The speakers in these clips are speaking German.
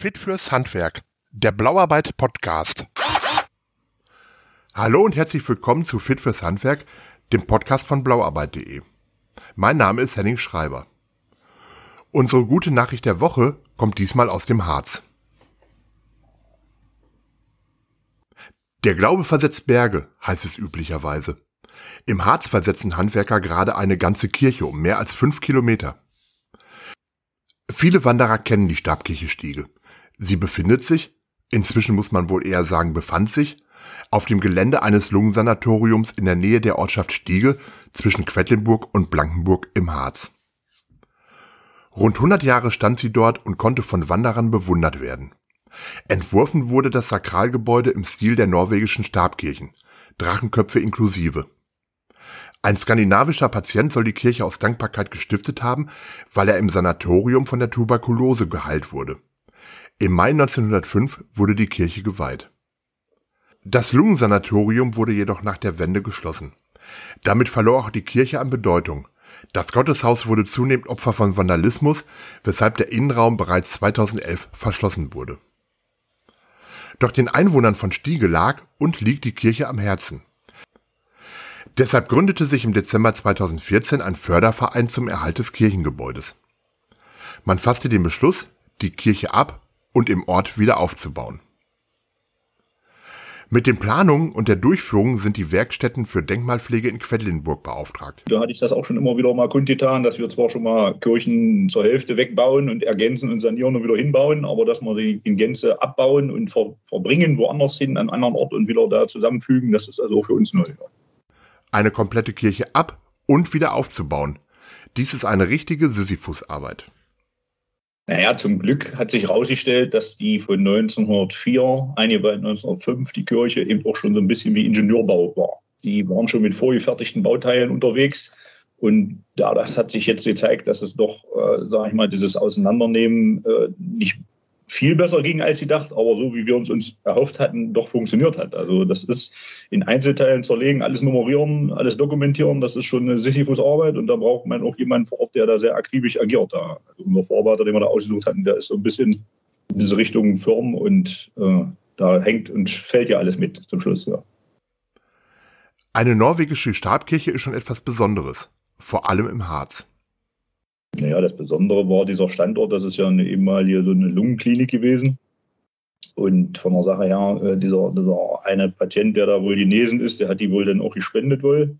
Fit fürs Handwerk, der Blauarbeit Podcast. Hallo und herzlich willkommen zu Fit fürs Handwerk, dem Podcast von blauarbeit.de. Mein Name ist Henning Schreiber. Unsere gute Nachricht der Woche kommt diesmal aus dem Harz. Der Glaube versetzt Berge, heißt es üblicherweise. Im Harz versetzen Handwerker gerade eine ganze Kirche um mehr als fünf Kilometer. Viele Wanderer kennen die Stabkirche Stiege. Sie befindet sich, inzwischen muss man wohl eher sagen befand sich, auf dem Gelände eines Lungensanatoriums in der Nähe der Ortschaft Stiege zwischen Quedlinburg und Blankenburg im Harz. Rund 100 Jahre stand sie dort und konnte von Wanderern bewundert werden. Entworfen wurde das Sakralgebäude im Stil der norwegischen Stabkirchen, Drachenköpfe inklusive. Ein skandinavischer Patient soll die Kirche aus Dankbarkeit gestiftet haben, weil er im Sanatorium von der Tuberkulose geheilt wurde. Im Mai 1905 wurde die Kirche geweiht. Das Lungensanatorium wurde jedoch nach der Wende geschlossen. Damit verlor auch die Kirche an Bedeutung. Das Gotteshaus wurde zunehmend Opfer von Vandalismus, weshalb der Innenraum bereits 2011 verschlossen wurde. Doch den Einwohnern von Stiege lag und liegt die Kirche am Herzen. Deshalb gründete sich im Dezember 2014 ein Förderverein zum Erhalt des Kirchengebäudes. Man fasste den Beschluss, die Kirche ab und im Ort wieder aufzubauen. Mit den Planungen und der Durchführung sind die Werkstätten für Denkmalpflege in Quedlinburg beauftragt. Da hatte ich das auch schon immer wieder mal kundgetan, dass wir zwar schon mal Kirchen zur Hälfte wegbauen und ergänzen und sanieren und wieder hinbauen, aber dass wir sie in Gänze abbauen und ver verbringen woanders hin, an einen anderen Ort und wieder da zusammenfügen, das ist also für uns neu. Eine komplette Kirche ab und wieder aufzubauen. Dies ist eine richtige Sisyphusarbeit. Naja, zum Glück hat sich herausgestellt, dass die von 1904, eingeweiht 1905, die Kirche eben auch schon so ein bisschen wie Ingenieurbau war. Die waren schon mit vorgefertigten Bauteilen unterwegs. Und ja, das hat sich jetzt gezeigt, dass es doch, äh, sage ich mal, dieses Auseinandernehmen äh, nicht viel besser ging als gedacht, aber so wie wir uns uns erhofft hatten, doch funktioniert hat. Also das ist in Einzelteilen zerlegen, alles nummerieren, alles dokumentieren, das ist schon eine Sisyphus-Arbeit und da braucht man auch jemanden vor Ort, der da sehr akribisch agiert. Da. Also unser Vorarbeiter, den wir da ausgesucht hatten, der ist so ein bisschen in diese Richtung Firmen und äh, da hängt und fällt ja alles mit zum Schluss, ja. Eine norwegische Stabkirche ist schon etwas Besonderes, vor allem im Harz. Naja, das Besondere war dieser Standort, das ist ja eine ehemalige so eine Lungenklinik gewesen. Und von der Sache her, äh, dieser, dieser eine Patient, der da wohl genesen ist, der hat die wohl dann auch gespendet wohl.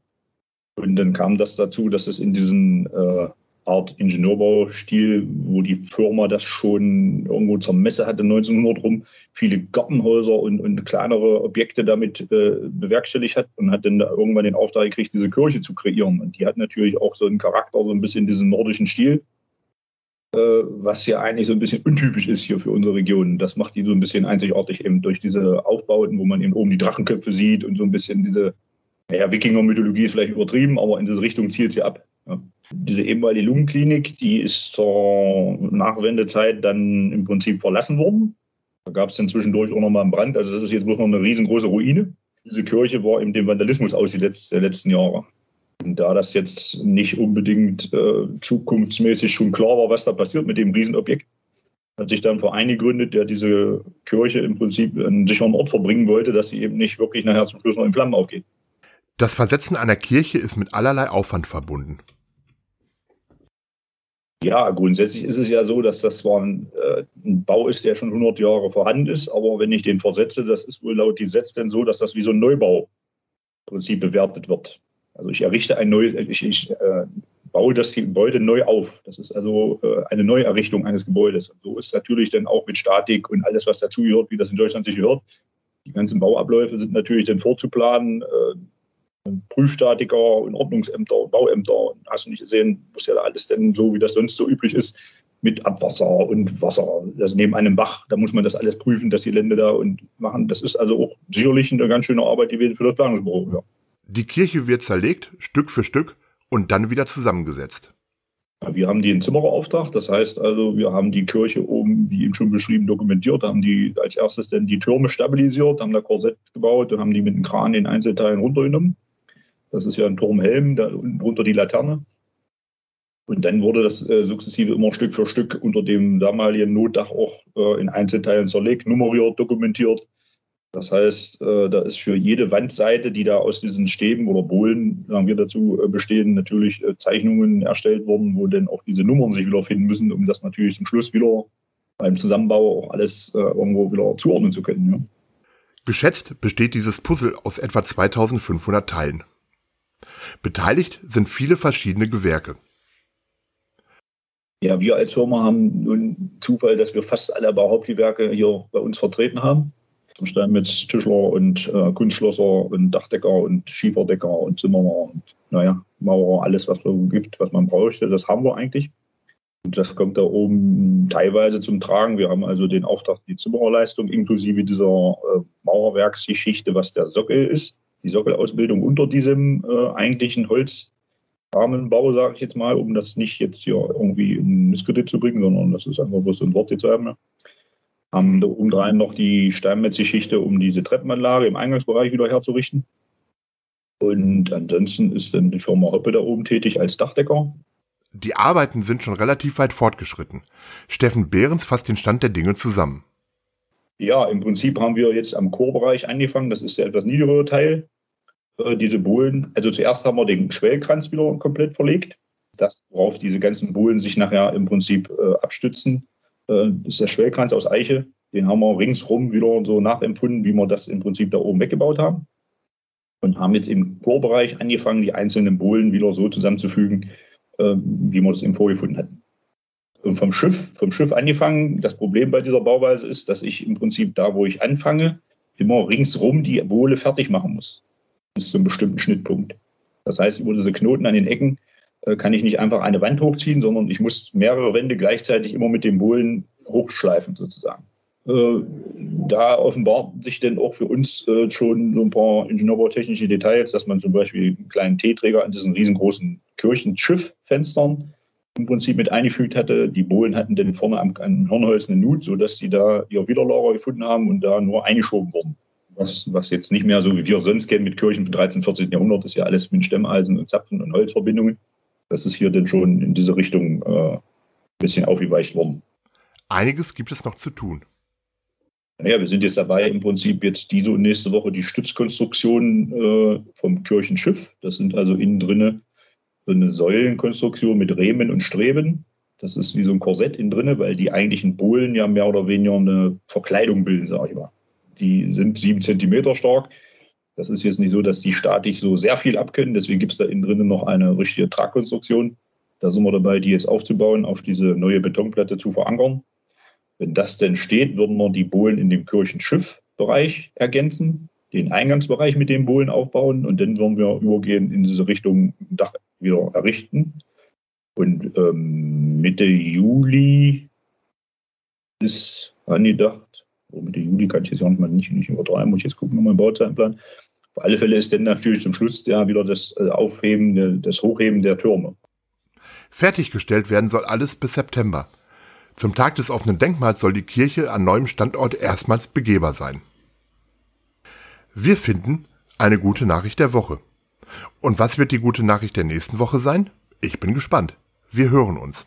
Und dann kam das dazu, dass es in diesen äh, Art Ingenieurbaustil, wo die Firma das schon irgendwo zur Messe hatte, 1900 rum, viele Gartenhäuser und, und kleinere Objekte damit äh, bewerkstelligt hat und hat dann da irgendwann den Auftrag gekriegt, diese Kirche zu kreieren. Und die hat natürlich auch so einen Charakter, so ein bisschen diesen nordischen Stil, äh, was ja eigentlich so ein bisschen untypisch ist hier für unsere Region. Das macht die so ein bisschen einzigartig eben durch diese Aufbauten, wo man eben oben die Drachenköpfe sieht und so ein bisschen diese, naja, Wikinger-Mythologie ist vielleicht übertrieben, aber in diese Richtung zielt sie ab. Ja. Diese ehemalige Lungenklinik, die ist zur Nachwendezeit dann im Prinzip verlassen worden. Da gab es dann zwischendurch auch nochmal einen Brand. Also das ist jetzt bloß noch eine riesengroße Ruine. Diese Kirche war eben dem Vandalismus ausgesetzt der letzten Jahre. Und da das jetzt nicht unbedingt äh, zukunftsmäßig schon klar war, was da passiert mit dem Riesenobjekt, hat sich dann ein Verein gegründet, der diese Kirche im Prinzip an einen sicheren Ort verbringen wollte, dass sie eben nicht wirklich nachher zum Schluss noch in Flammen aufgeht. Das Versetzen einer Kirche ist mit allerlei Aufwand verbunden. Ja, grundsätzlich ist es ja so, dass das zwar ein, äh, ein, Bau ist, der schon 100 Jahre vorhanden ist, aber wenn ich den versetze, das ist wohl laut Gesetz denn so, dass das wie so ein Neubau-Prinzip bewertet wird. Also ich errichte ein neues, ich, ich äh, baue das Gebäude neu auf. Das ist also äh, eine Neuerrichtung eines Gebäudes. Und so ist natürlich dann auch mit Statik und alles, was dazugehört, wie das in Deutschland sich gehört. Die ganzen Bauabläufe sind natürlich dann vorzuplanen. Prüfstatiker und Ordnungsämter und Bauämter. Hast du nicht gesehen, muss ja alles denn so, wie das sonst so üblich ist, mit Abwasser und Wasser. Das neben einem Bach, da muss man das alles prüfen, das Gelände da und machen. Das ist also auch sicherlich eine ganz schöne Arbeit gewesen für das Planungsbüro. Ja. Die Kirche wird zerlegt, Stück für Stück und dann wieder zusammengesetzt. Wir haben den Zimmererauftrag, das heißt also, wir haben die Kirche oben, wie eben schon beschrieben, dokumentiert, haben die als erstes dann die Türme stabilisiert, haben da Korsett gebaut und haben die mit dem Kran in Einzelteilen runtergenommen. Das ist ja ein Turmhelm, da unten drunter die Laterne. Und dann wurde das äh, sukzessive immer Stück für Stück unter dem damaligen Notdach auch äh, in Einzelteilen zerlegt, nummeriert, dokumentiert. Das heißt, äh, da ist für jede Wandseite, die da aus diesen Stäben oder Bohlen, sagen wir dazu, äh, bestehen, natürlich äh, Zeichnungen erstellt worden, wo dann auch diese Nummern sich wieder finden müssen, um das natürlich zum Schluss wieder beim Zusammenbau auch alles irgendwo wieder zuordnen zu können. Ja. Geschätzt besteht dieses Puzzle aus etwa 2500 Teilen. Beteiligt sind viele verschiedene Gewerke. Ja, wir als Firma haben nun Zufall, dass wir fast alle Bauhauptgewerke hier bei uns vertreten haben. Zum Steinmetz, Tischler und äh, Kunstschlosser und Dachdecker und Schieferdecker und Zimmerer und naja, Maurer, alles, was es gibt, was man bräuchte, das haben wir eigentlich. Und das kommt da oben teilweise zum Tragen. Wir haben also den Auftrag, die Zimmererleistung inklusive dieser äh, Mauerwerksgeschichte, was der Sockel ist, die Sockelausbildung unter diesem äh, eigentlichen Holzrahmenbau, sage ich jetzt mal, um das nicht jetzt hier irgendwie in Misskredit zu bringen, sondern das ist einfach bloß ein Wort jetzt haben. Haben da oben rein noch die Steinmetzgeschichte, um diese Treppenanlage im Eingangsbereich wieder herzurichten. Und ansonsten ist dann die Firma Hoppe da oben tätig als Dachdecker. Die Arbeiten sind schon relativ weit fortgeschritten. Steffen Behrens fasst den Stand der Dinge zusammen. Ja, im Prinzip haben wir jetzt am Chorbereich angefangen. Das ist der etwas niedrigere Teil. Äh, diese Bohlen, also zuerst haben wir den Schwellkranz wieder komplett verlegt. Das, worauf diese ganzen Bohlen sich nachher im Prinzip äh, abstützen, äh, ist der Schwellkranz aus Eiche. Den haben wir ringsrum wieder so nachempfunden, wie wir das im Prinzip da oben weggebaut haben. Und haben jetzt im Chorbereich angefangen, die einzelnen Bohlen wieder so zusammenzufügen, äh, wie wir das eben vorgefunden hatten. Und vom Schiff, vom Schiff angefangen, das Problem bei dieser Bauweise ist, dass ich im Prinzip da, wo ich anfange, immer ringsrum die Bohle fertig machen muss. Bis zu einem bestimmten Schnittpunkt. Das heißt, über diese Knoten an den Ecken äh, kann ich nicht einfach eine Wand hochziehen, sondern ich muss mehrere Wände gleichzeitig immer mit den Bohlen hochschleifen sozusagen. Äh, da offenbart sich denn auch für uns äh, schon so ein paar ingenieurbautechnische Details, dass man zum Beispiel einen kleinen T-Träger an diesen riesengroßen Kirchenschifffenstern im Prinzip mit eingefügt hatte. Die Bohlen hatten dann vorne am, am Hirnholz eine Nut, sodass sie da ihr Widerlager gefunden haben und da nur eingeschoben wurden. Was, was jetzt nicht mehr so wie wir sonst kennen mit Kirchen vom 13., 14. Jahrhundert, ist ja alles mit Stemmeisen und Zapfen und Holzverbindungen. Das ist hier dann schon in diese Richtung äh, ein bisschen aufgeweicht worden. Einiges gibt es noch zu tun. Naja, wir sind jetzt dabei, im Prinzip jetzt diese und nächste Woche die Stützkonstruktion äh, vom Kirchenschiff. Das sind also innen drinne so eine Säulenkonstruktion mit Rehmen und Streben. Das ist wie so ein Korsett innen drinne, weil die eigentlichen Bohlen ja mehr oder weniger eine Verkleidung bilden, sage ich mal. Die sind sieben Zentimeter stark. Das ist jetzt nicht so, dass die statisch so sehr viel abkönnen. Deswegen gibt es da innen drinnen noch eine richtige Tragkonstruktion. Da sind wir dabei, die jetzt aufzubauen, auf diese neue Betonplatte zu verankern. Wenn das denn steht, würden wir die Bohlen in dem Kirchenschiffbereich ergänzen, den Eingangsbereich mit den Bohlen aufbauen und dann würden wir übergehen in diese Richtung Dach wieder errichten. Und ähm, Mitte Juli ist angedacht, oh, Mitte Juli kann ich jetzt auch nicht, nicht, nicht übertreiben, muss ich jetzt gucken, nochmal im Bauzeitplan. Auf alle Fälle ist dann natürlich zum Schluss ja wieder das äh, Aufheben, das Hochheben der Türme. Fertiggestellt werden soll alles bis September. Zum Tag des offenen Denkmals soll die Kirche an neuem Standort erstmals begehbar sein. Wir finden eine gute Nachricht der Woche. Und was wird die gute Nachricht der nächsten Woche sein? Ich bin gespannt. Wir hören uns.